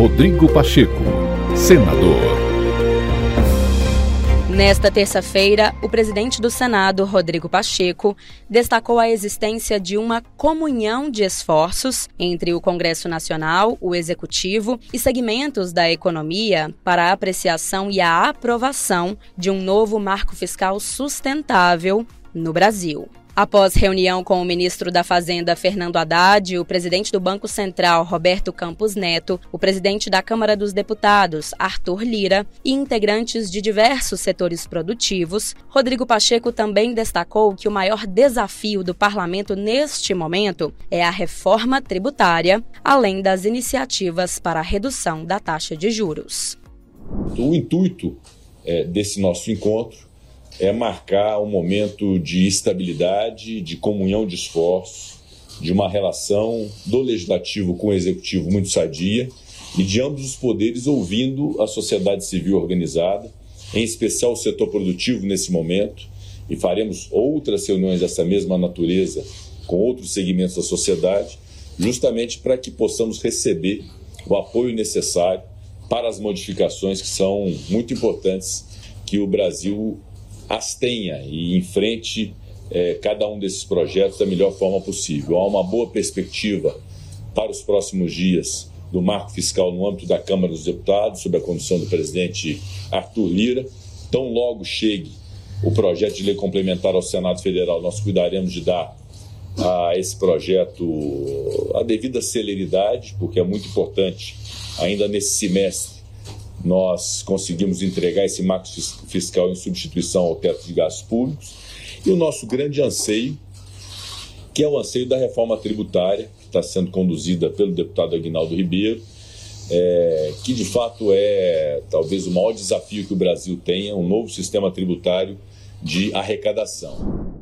Rodrigo Pacheco, senador. Nesta terça-feira, o presidente do Senado, Rodrigo Pacheco, destacou a existência de uma comunhão de esforços entre o Congresso Nacional, o Executivo e segmentos da economia para a apreciação e a aprovação de um novo marco fiscal sustentável no Brasil. Após reunião com o ministro da Fazenda, Fernando Haddad, o presidente do Banco Central, Roberto Campos Neto, o presidente da Câmara dos Deputados, Arthur Lira, e integrantes de diversos setores produtivos, Rodrigo Pacheco também destacou que o maior desafio do parlamento neste momento é a reforma tributária, além das iniciativas para a redução da taxa de juros. O intuito é, desse nosso encontro é marcar um momento de estabilidade, de comunhão de esforços, de uma relação do legislativo com o executivo muito sadia e de ambos os poderes ouvindo a sociedade civil organizada, em especial o setor produtivo nesse momento, e faremos outras reuniões dessa mesma natureza com outros segmentos da sociedade, justamente para que possamos receber o apoio necessário para as modificações que são muito importantes que o Brasil as tenha e enfrente é, cada um desses projetos da melhor forma possível. Há uma boa perspectiva para os próximos dias do marco fiscal no âmbito da Câmara dos Deputados, sob a condução do presidente Arthur Lira. Tão logo chegue o projeto de lei complementar ao Senado Federal, nós cuidaremos de dar a esse projeto a devida celeridade, porque é muito importante, ainda nesse semestre, nós conseguimos entregar esse marco fiscal em substituição ao teto de gastos públicos. E o nosso grande anseio, que é o anseio da reforma tributária, que está sendo conduzida pelo deputado Aguinaldo Ribeiro, é, que de fato é talvez o maior desafio que o Brasil tenha, um novo sistema tributário de arrecadação.